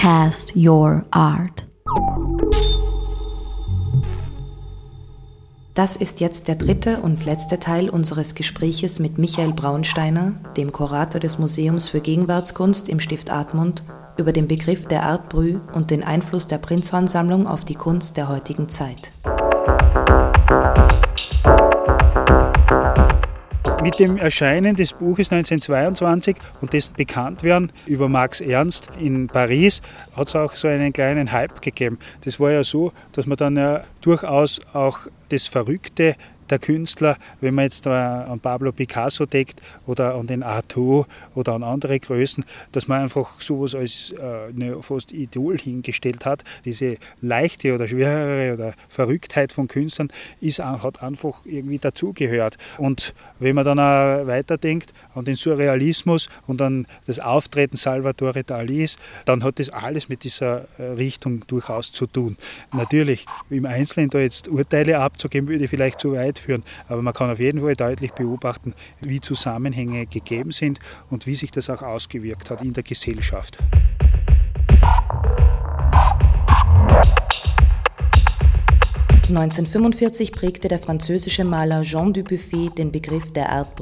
Cast your art. Das ist jetzt der dritte und letzte Teil unseres Gespräches mit Michael Braunsteiner, dem Kurator des Museums für Gegenwartskunst im Stift Admund, über den Begriff der Art Brü und den Einfluss der Prinzhorn-Sammlung auf die Kunst der heutigen Zeit. Mit dem Erscheinen des Buches 1922 und dessen Bekanntwerden über Max Ernst in Paris hat es auch so einen kleinen Hype gegeben. Das war ja so, dass man dann ja durchaus auch das Verrückte der Künstler, wenn man jetzt an Pablo Picasso denkt oder an den Artaud oder an andere Größen, dass man einfach sowas als äh, ne, fast Idol hingestellt hat. Diese leichte oder schwerere oder Verrücktheit von Künstlern ist, hat einfach irgendwie dazugehört. Und wenn man dann auch weiterdenkt an den Surrealismus und an das Auftreten Salvatore Dalis, dann hat das alles mit dieser äh, Richtung durchaus zu tun. Natürlich, im Einzelnen da jetzt Urteile abzugeben, würde vielleicht zu weit führen. Aber man kann auf jeden Fall deutlich beobachten, wie Zusammenhänge gegeben sind und wie sich das auch ausgewirkt hat in der Gesellschaft. (1945) prägte der französische Maler Jean Dubuffet den Begriff der Art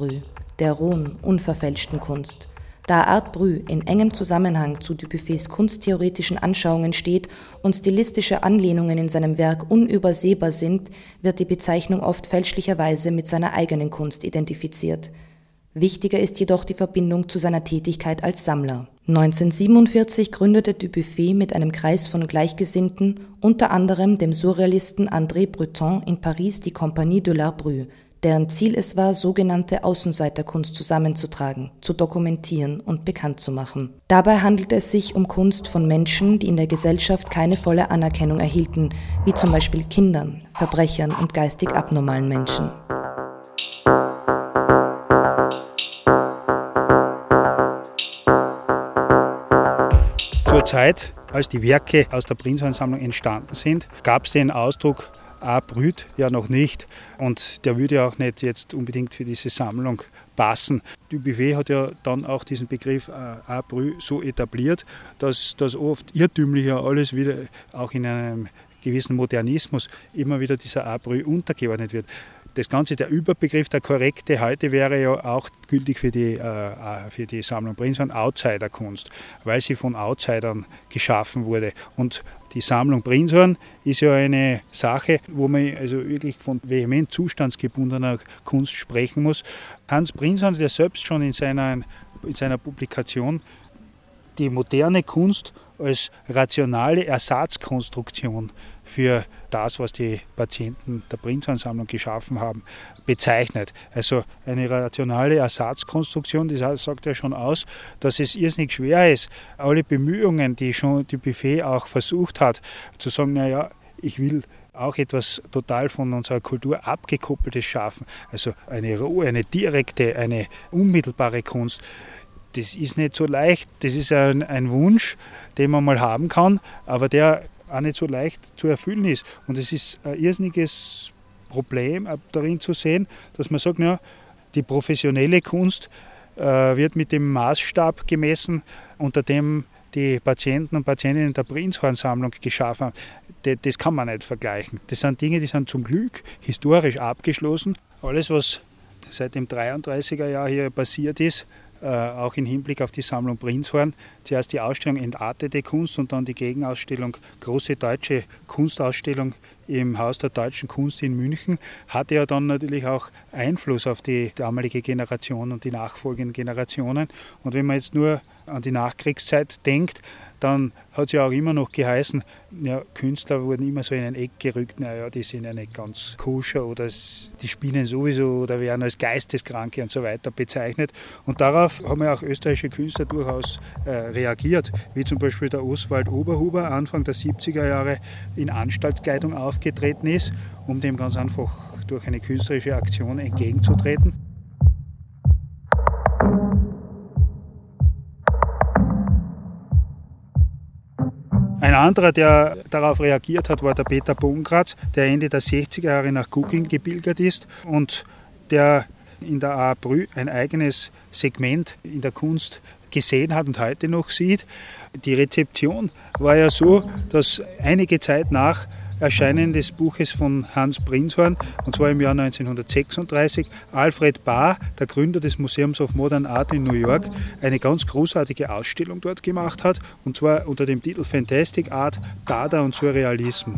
der rohen, unverfälschten Kunst da Art Brü in engem Zusammenhang zu Dubuffets kunsttheoretischen Anschauungen steht und stilistische Anlehnungen in seinem Werk unübersehbar sind, wird die Bezeichnung oft fälschlicherweise mit seiner eigenen Kunst identifiziert. Wichtiger ist jedoch die Verbindung zu seiner Tätigkeit als Sammler. 1947 gründete Dubuffet mit einem Kreis von Gleichgesinnten, unter anderem dem Surrealisten André Breton in Paris die Compagnie de l'Art Brut deren Ziel es war, sogenannte Außenseiterkunst zusammenzutragen, zu dokumentieren und bekannt zu machen. Dabei handelt es sich um Kunst von Menschen, die in der Gesellschaft keine volle Anerkennung erhielten, wie zum Beispiel Kindern, Verbrechern und geistig abnormalen Menschen. Zur Zeit, als die Werke aus der Prinzhorn-Sammlung entstanden sind, gab es den Ausdruck brüht ja noch nicht und der würde auch nicht jetzt unbedingt für diese Sammlung passen. Dubuffet hat ja dann auch diesen Begriff äh, A brü so etabliert, dass das oft irrtümlicher alles wieder auch in einem gewissen Modernismus immer wieder dieser A brü untergeordnet wird das Ganze, der Überbegriff, der korrekte heute wäre ja auch gültig für die, äh, äh für die Sammlung Prinzhorn, Outsiderkunst, weil sie von Outsidern geschaffen wurde. Und die Sammlung Prinzhorn ist ja eine Sache, wo man also wirklich von vehement zustandsgebundener Kunst sprechen muss. Hans Prinzhorn, der selbst schon in seiner, in seiner Publikation die moderne Kunst als rationale Ersatzkonstruktion für das, was die Patienten der Prinzansammlung geschaffen haben, bezeichnet. Also eine rationale Ersatzkonstruktion, das sagt ja schon aus, dass es irrsinnig schwer ist, alle Bemühungen, die schon die Buffet auch versucht hat, zu sagen, naja, ich will auch etwas total von unserer Kultur abgekoppeltes schaffen, also eine rohe, eine direkte, eine unmittelbare Kunst das ist nicht so leicht. Das ist ein, ein, Wunsch, den man mal haben kann, aber der auch nicht so leicht zu erfüllen ist. Und es ist ein irrsinniges Problem darin zu sehen, dass man sagt, ja, die professionelle Kunst äh, wird mit dem Maßstab gemessen, unter dem die Patienten und Patientinnen der Prinzhorn-Sammlung geschaffen haben. Das kann man nicht vergleichen. Das sind Dinge, die sind zum Glück historisch abgeschlossen. Alles, was seit dem 33er Jahr hier passiert ist, äh, auch im Hinblick auf die Sammlung Prinzhorn. Zuerst die Ausstellung Entartete Kunst und dann die Gegenausstellung Große Deutsche Kunstausstellung im Haus der deutschen Kunst in München, hatte ja dann natürlich auch Einfluss auf die damalige Generation und die nachfolgenden Generationen. Und wenn man jetzt nur an die Nachkriegszeit denkt, dann hat es ja auch immer noch geheißen, ja, Künstler wurden immer so in ein Eck gerückt, naja, die sind ja nicht ganz koscher oder die spinnen sowieso oder werden als Geisteskranke und so weiter bezeichnet. Und darauf haben ja auch österreichische Künstler durchaus äh, reagiert, wie zum Beispiel der Oswald Oberhuber Anfang der 70er Jahre in Anstaltskleidung aufgetreten ist, um dem ganz einfach durch eine künstlerische Aktion entgegenzutreten. Ein anderer, der darauf reagiert hat, war der Peter Bongratz, der Ende der 60er Jahre nach Cooking gebildet ist und der in der A. Brü ein eigenes Segment in der Kunst gesehen hat und heute noch sieht. Die Rezeption war ja so, dass einige Zeit nach Erscheinen des Buches von Hans Prinzhorn, und zwar im Jahr 1936, Alfred Barr, der Gründer des Museums of Modern Art in New York, eine ganz großartige Ausstellung dort gemacht hat, und zwar unter dem Titel Fantastic Art, Dada und Surrealism.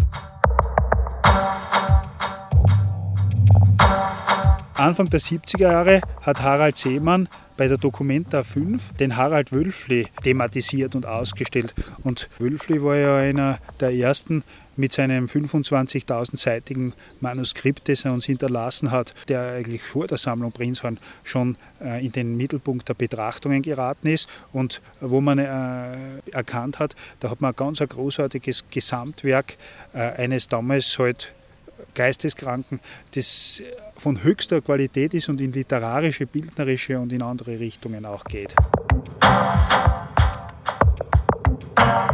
Anfang der 70er Jahre hat Harald Seemann bei der Documenta 5 den Harald Wölfli thematisiert und ausgestellt. Und Wölfli war ja einer der ersten mit seinem 25.000-seitigen Manuskript, das er uns hinterlassen hat, der eigentlich vor der Sammlung Prinzhorn schon äh, in den Mittelpunkt der Betrachtungen geraten ist und wo man äh, erkannt hat, da hat man ein ganz ein großartiges Gesamtwerk äh, eines damals halt Geisteskranken, das von höchster Qualität ist und in literarische, bildnerische und in andere Richtungen auch geht.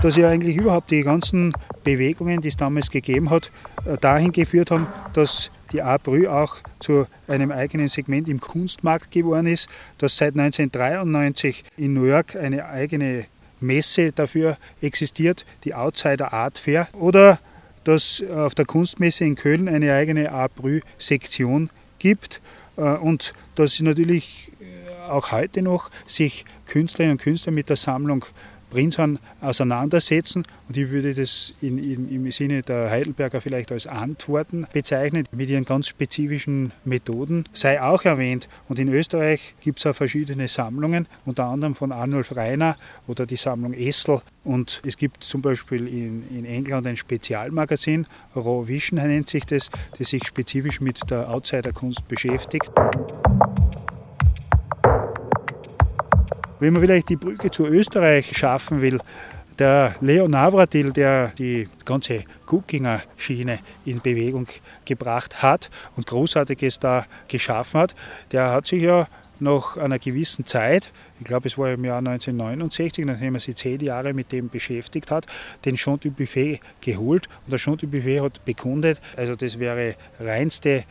Dass ja eigentlich überhaupt die ganzen Bewegungen, die es damals gegeben hat, äh, dahin geführt haben, dass die Abrü auch zu einem eigenen Segment im Kunstmarkt geworden ist, dass seit 1993 in New York eine eigene Messe dafür existiert, die Outsider Art Fair, oder dass auf der Kunstmesse in Köln eine eigene Abrü-Sektion gibt äh, und dass natürlich äh, auch heute noch sich Künstlerinnen und Künstler mit der Sammlung Prinzhorn auseinandersetzen. Und ich würde das in, in, im Sinne der Heidelberger vielleicht als Antworten bezeichnen, mit ihren ganz spezifischen Methoden. Sei auch erwähnt. Und in Österreich gibt es auch verschiedene Sammlungen, unter anderem von Arnulf Reiner oder die Sammlung Essel. Und es gibt zum Beispiel in, in England ein Spezialmagazin, Raw Vision nennt sich das, das sich spezifisch mit der Outsider-Kunst beschäftigt. Wenn man vielleicht die Brücke zu Österreich schaffen will, der Leo Navratil, der die ganze Guckinger Schiene in Bewegung gebracht hat und Großartiges da geschaffen hat, der hat sich ja nach einer gewissen Zeit, ich glaube es war im Jahr 1969, nachdem er sich zehn Jahre mit dem beschäftigt hat, den du Buffet geholt. Und der du Buffet hat bekundet, also das wäre reinste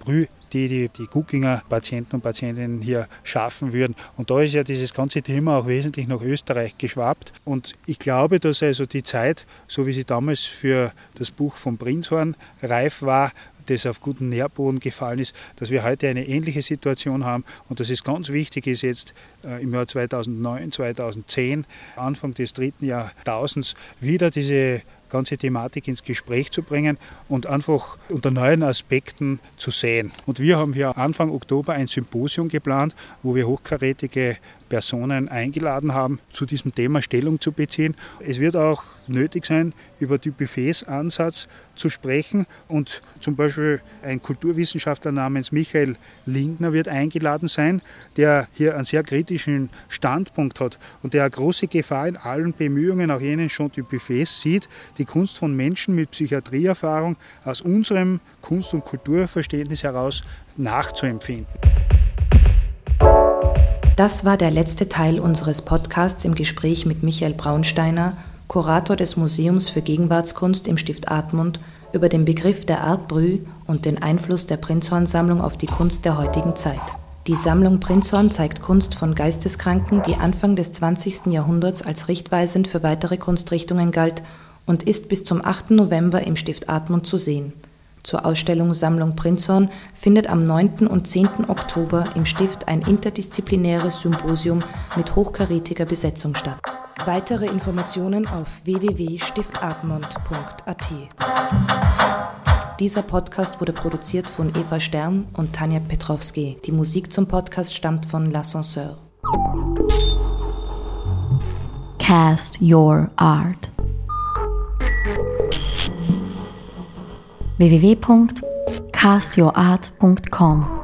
Brüh, die die, die Guckinger Patienten und Patientinnen hier schaffen würden. Und da ist ja dieses ganze Thema auch wesentlich nach Österreich geschwappt. Und ich glaube, dass also die Zeit, so wie sie damals für das Buch von Prinzhorn reif war, das auf guten Nährboden gefallen ist, dass wir heute eine ähnliche Situation haben und dass es ganz wichtig ist, jetzt äh, im Jahr 2009, 2010, Anfang des dritten Jahrtausends, wieder diese ganze Thematik ins Gespräch zu bringen und einfach unter neuen Aspekten zu sehen. Und wir haben hier Anfang Oktober ein Symposium geplant, wo wir hochkarätige Personen eingeladen haben, zu diesem Thema Stellung zu beziehen. Es wird auch nötig sein, über die Buffets Ansatz zu sprechen und zum Beispiel ein Kulturwissenschaftler namens Michael Lindner wird eingeladen sein, der hier einen sehr kritischen Standpunkt hat und der eine große Gefahr in allen Bemühungen, auch jenen schon die Buffets sieht, die Kunst von Menschen mit Psychiatrieerfahrung aus unserem Kunst- und Kulturverständnis heraus nachzuempfinden. Das war der letzte Teil unseres Podcasts im Gespräch mit Michael Braunsteiner, Kurator des Museums für Gegenwartskunst im Stift Admund, über den Begriff der Art Brü und den Einfluss der Prinzhorn-Sammlung auf die Kunst der heutigen Zeit. Die Sammlung Prinzhorn zeigt Kunst von Geisteskranken, die Anfang des 20. Jahrhunderts als richtweisend für weitere Kunstrichtungen galt und ist bis zum 8. November im Stift Admund zu sehen. Zur Ausstellung Sammlung Prinzhorn findet am 9. und 10. Oktober im Stift ein interdisziplinäres Symposium mit hochkarätiger Besetzung statt. Weitere Informationen auf www.stiftatmund.at. Dieser Podcast wurde produziert von Eva Stern und Tanja Petrowski. Die Musik zum Podcast stammt von L'Ascenseur. Cast Your Art. www.castyourart.com